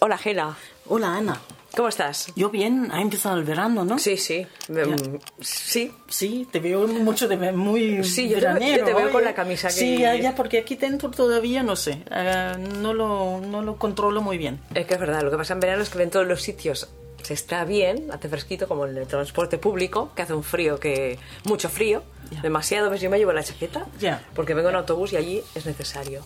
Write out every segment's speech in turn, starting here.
Hola, Gela. Hola, Ana. ¿Cómo estás? Yo bien, ha empezado el verano, ¿no? Sí, sí. Mm, sí. Sí, te veo mucho de muy Sí, yo te, veranero. yo te veo con la camisa que... Sí, ya, ya, porque aquí dentro todavía, no sé, eh, no, lo, no lo controlo muy bien. Es que es verdad, lo que pasa en verano es que en todos los sitios se está bien, hace fresquito, como en el transporte público, que hace un frío que... mucho frío, Ya. demasiado, ves, yo me llevo la chaqueta, Ya. porque vengo en autobús y allí es necesario.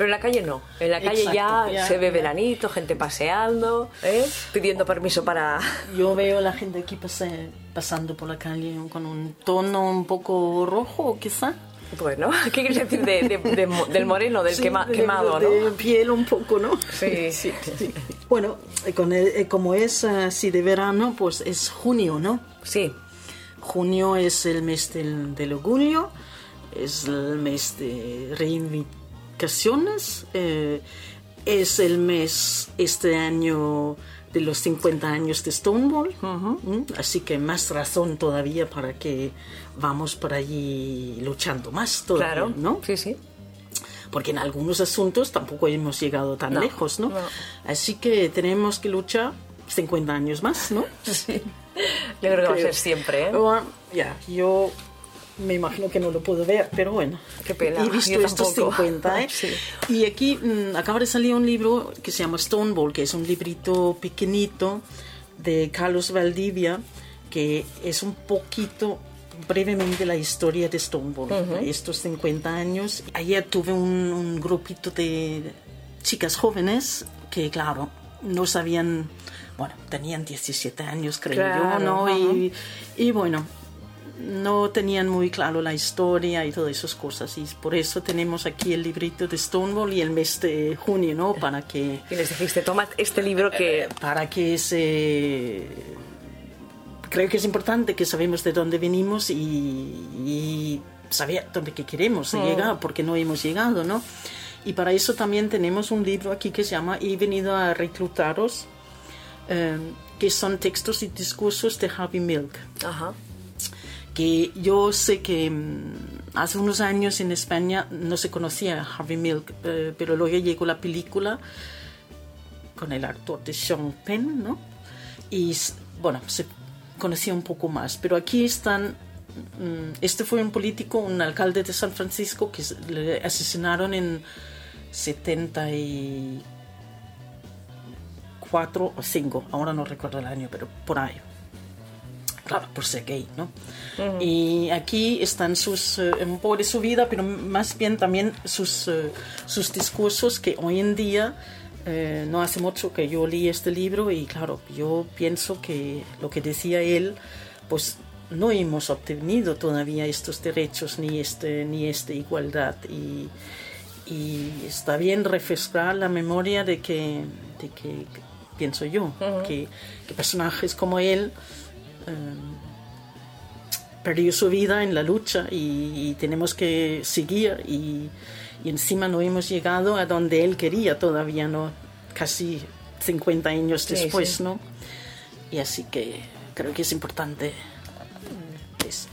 Pero en la calle no, en la calle ya, Exacto, ya, se ve ya. veranito, gente paseando, ¿eh? pidiendo permiso para... Yo veo a la gente aquí pase- pasando por la calle con un tono un poco rojo, quizá. Bueno, ¿qué quieres decir de- de- de del moreno, del Sí, quema- quemado, no? de piel un poco, ¿no? Sí, sí. sí. Bueno, eh, con el- eh, como es así de verano, pues es junio, ¿no? Sí, Junio es el mes del, del orgullo, es el mes de eh, es el mes este año de los 50 años de Stonewall, ¿m? así que más razón todavía para que vamos por allí luchando más todavía, claro, ¿no? sí, sí. Porque en algunos asuntos tampoco hemos llegado tan No, lejos, ¿no? no. Así que tenemos que luchar 50 años más, ¿no? Sí. Yo creo que va a ser siempre, ¿eh? Bueno, ya, yo me imagino que no lo puedo ver, pero bueno. Qué pena, He visto yo estos tampoco. 50, ¿eh? Sí. Y aquí mm, acaba de salir un libro que se llama Stonewall, que es un librito pequeñito de Carlos Valdivia, que es un poquito brevemente la historia de Stonewall, estos 50 años. Ayer tuve un, un grupito de chicas jóvenes que, claro, no sabían, bueno, tenían 17 años, creo Claro, yo, ¿no? Y, y bueno, no tenían muy claro la historia y todas esas cosas. Y por eso tenemos aquí el librito de Stonewall y el mes de junio, ¿no? Para que, Y les dijiste, toma este libro que... para que se... Creo que es importante que sabemos de dónde venimos y, y saber dónde que queremos llegar, porque no hemos llegado, ¿no? Y para eso también tenemos un libro aquí que se llama He venido a reclutaros, eh, que son textos y discursos de Harvey Milk Ajá. Yo sé que mm, hace unos años en España no se conocía Harvey Milk, eh, pero luego llegó la película con el actor de Sean Penn, ¿no? Y bueno, se conocía un poco más. Pero aquí están, mm, este fue un político, un alcalde de San Francisco que le asesinaron en 74 o 5, ahora no recuerdo el año, pero por ahí claro, por ser gay, ¿no? Y aquí están sus, eh, un poco de su vida, pero más bien también sus, eh, sus discursos que hoy en día, eh, no hace mucho que yo leí este libro y claro, yo pienso que lo que decía él, pues no hemos obtenido todavía estos derechos ni, este, ni esta igualdad. Y, y está bien refrescar la memoria de que, de que pienso yo, que, que personajes como él perdió su vida en la lucha y, y tenemos que seguir y, y encima no hemos llegado a donde él quería todavía, ¿no? Casi 50 años Sí, después, sí. ¿no? Y así que creo que es importante.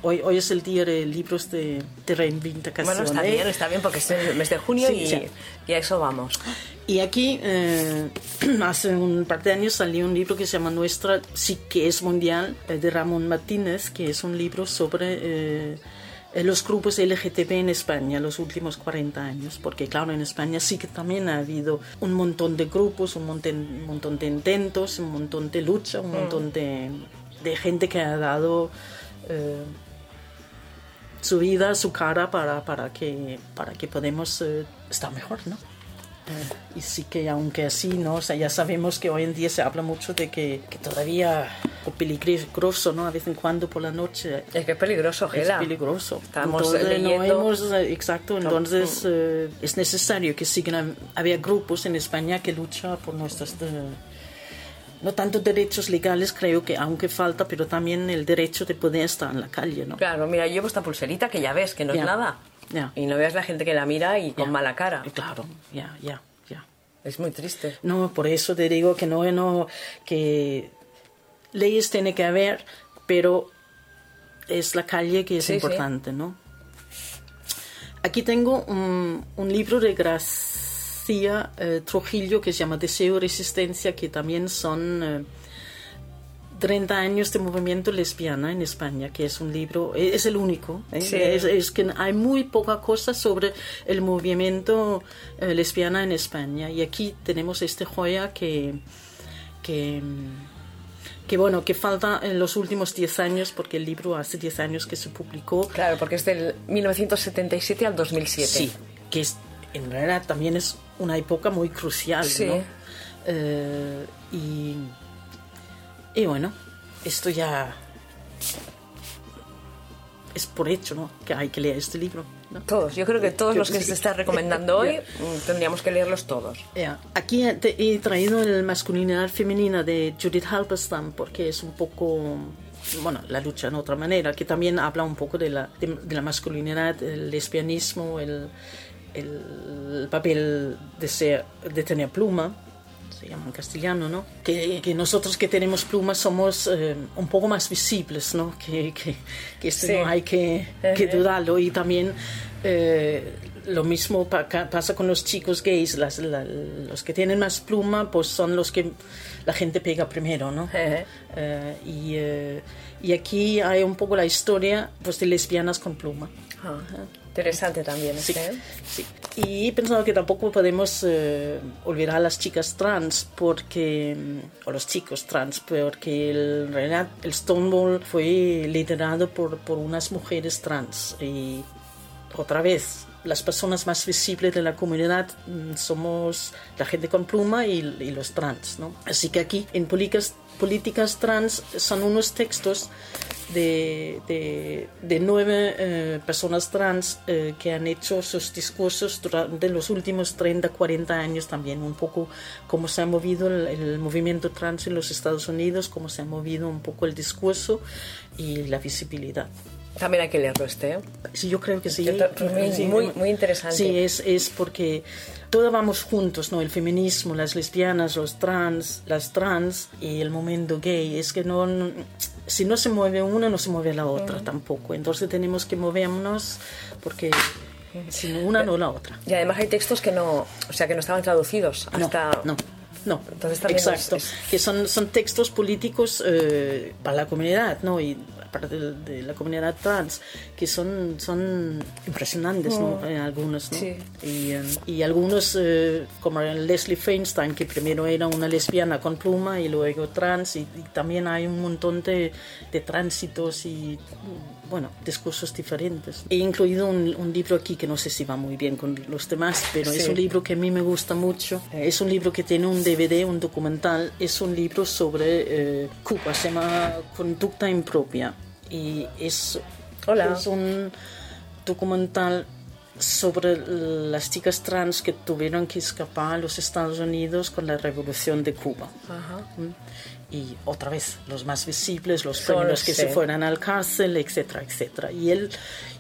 Hoy, hoy es el día de libros de, de reivindicación. Bueno, está ¿eh? bien, está bien, porque es el mes de junio Sí, y, sí. y a eso vamos. Y aquí, eh, hace un par de años salió un libro que se llama Nuestra sí que es mundial, eh, de Ramón Martínez, que es un libro sobre eh, eh, los grupos LGTB en España los últimos 40 años, porque claro, en España sí que también ha habido un montón de grupos, un montón, un montón de intentos, un montón de lucha, un montón de, de gente que ha dado... eh, su vida, su cara para, para, que, para que podamos eh, estar mejor, ¿no? Y sí que aunque así, ¿no? O sea, ya sabemos que hoy en día se habla mucho de que, que todavía es peligroso, ¿no? A vez en cuando por la noche Es que es peligroso, es Gela. peligroso. Estamos entonces, no leyendo- hemos, eh, exacto, entonces eh, es necesario que sigan, había grupos en España que luchan por nuestros, eh, no tanto derechos legales, creo que aunque falta, pero también el derecho de poder estar en la calle, ¿no? Claro, mira, yo llevo esta pulserita que ya ves que no Ya. es nada. Y no veas la gente que la mira y con mala cara. Claro, ya, ya, ya. Es muy triste. No, por eso te digo que no, no, que leyes tiene que haber, pero es la calle que es Sí, sí. importante, ¿no? Aquí tengo un, un libro de Graciela Eh, Trujillo, que se llama Deseo y Resistencia, que también son... Eh, 30 años de movimiento lesbiana en España, que es un libro, e, es el único. ¿eh? Es, que hay muy poca cosa sobre el movimiento eh, lesbiana en España. Y aquí tenemos este joya que, que, que, bueno, que falta en los últimos 10 años, porque el libro hace 10 años que se publicó. Claro, porque es del 1977 al 2007. Sí, que es, en realidad también es una época muy crucial, sí. ¿no? Eh, y y bueno, esto ya es por hecho, ¿no? Que hay que leer este libro. Todos, yo creo que todos los que se está recomendando hoy mm, tendríamos que leerlos todos. Aquí he traído el masculinidad femenina de Judith Halberstam porque es un poco bueno, la lucha en otra manera, que también habla un poco de la, de, la masculinidad, el lesbianismo, el, el papel de, ser, de tener pluma se llama en castellano, ¿no? Que, que nosotros que tenemos plumas somos eh, un poco más visibles, ¿no? Que, que, que esto no hay que, que dudarlo. Y también eh, lo mismo pasa con los chicos gays, las, los que tienen más pluma, pues son los que la gente pega primero, ¿no? Eh, y, y, aquí hay un poco la historia pues, de lesbianas con pluma. Ah. Interesante también. Sí, ¿eh? sí. Y he pensado que tampoco podemos eh, olvidar a las chicas trans, porque, o los chicos trans, porque el, realidad el Stonewall fue liderado por, por unas mujeres trans. Y otra vez, las personas más visibles de la comunidad mm, somos la gente con pluma y, y los trans. ¿no? Así que aquí en políticas, políticas trans son unos textos de, de, nueve eh, personas trans eh, que han hecho sus discursos durante los últimos 30, 40 años también, un poco cómo se ha movido el, movimiento trans en los Estados Unidos, cómo se ha movido un poco el discurso y la visibilidad. También hay que leerlo este. ¿eh? Sí, yo creo que sí. Muy, muy, interesante. Sí, es, es porque todos vamos juntos, ¿no? El feminismo, las lesbianas, los trans, las trans y el momento gay. Es que no si no se mueve una, no se mueve la otra tampoco. Entonces tenemos que movernos porque si no una, no la otra. Y además hay textos que no, o sea, que no estaban traducidos hasta... No, no. Entonces, Exacto, que son, son textos políticos eh, para la comunidad, ¿no? Y parte de, la comunidad trans, que son, son impresionantes, ¿no? Mm. Eh, algunos, ¿no? Y, eh, y, algunos, eh, como Leslie Feinstein, que primero era una lesbiana con pluma y luego trans, y, también hay un montón de, de tránsitos y bueno, discursos diferentes. He incluido un, un, libro aquí que no sé si va muy bien con los demás, pero es un libro que a mí me gusta mucho. Es un libro que tiene un DVD, un documental. Es un libro sobre Cuba, se llama Conducta Impropia y es, es un documental sobre las chicas trans que tuvieron que escapar a los Estados Unidos con la revolución de Cuba. ¿Mm? Y otra vez, los más visibles, los primeros que se fueran al cárcel, etcétera, etcétera. Y el,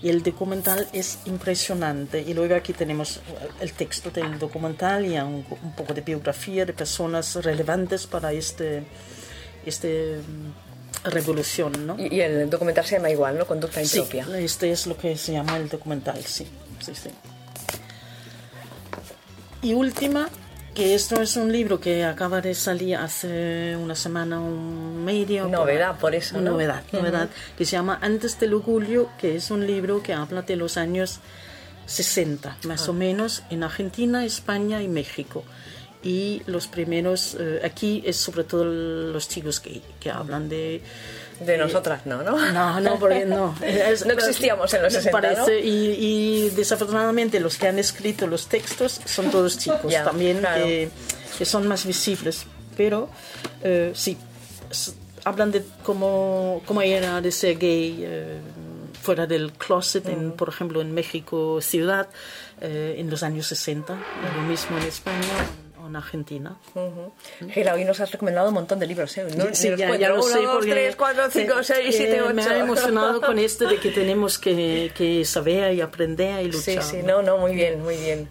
y el documental es impresionante. Y luego aquí tenemos el texto del documental y un, un poco de biografía de personas relevantes para este, este revolución, ¿no? Y, el documental se llama igual, ¿no? Conducta impropia. Sí, este es lo que se llama el documental, sí. sí, sí. Y última, que esto es un libro que acaba de salir hace una semana, un medio. Novedad, por, eso. ¿no? Novedad, novedad, que se llama Antes del Orgullo, que es un libro que habla de los años 60, más o ah. menos, en Argentina, España y México y los primeros, eh, aquí es sobre todo los chicos que, que hablan de... De nosotras, no, ¿no? No, no, porque no. no existíamos en los 60, parece, y, desafortunadamente los que han escrito los textos son todos chicos también, que, que, son más visibles. Pero eh, sí, hablan de cómo, cómo era de ser gay eh, fuera del closet, en, por ejemplo, en México ciudad, en los años 60, lo mismo en España en Argentina. Uh hoy nos has recomendado un montón de libros, ¿eh? Sí, ya, ya, lo sé. Dos, tres, cuatro, cinco, seis, siete, ocho. Me ha emocionado con esto de que tenemos que, que saber y aprender y luchar. Sí, sí, no, no, muy bien, muy bien.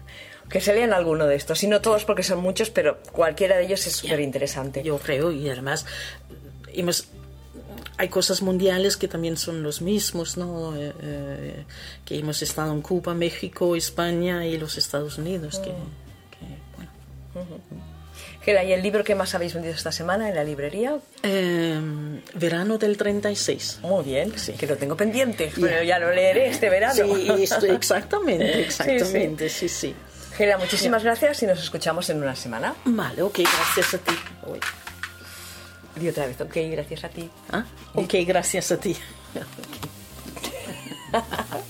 Que se lean alguno de estos, y no todos porque son muchos, pero cualquiera de ellos es súper interesante. Yo creo, y además hemos hay cosas mundiales que también son los mismos, ¿no? Eh, eh, que hemos estado en Cuba, México, España y los Estados Unidos, que, Gela, ¿y el libro que más habéis vendido esta semana en la librería? Eh, verano del 36. Muy bien, que lo tengo pendiente, pero ya lo leeré este verano. Sí, exactamente, exactamente, sí, sí. Gela, muchísimas gracias y nos escuchamos en una semana. Vale, ok, gracias a ti. Uy. Y otra vez, ok, gracias a ti. Ah, Ok, gracias a ti.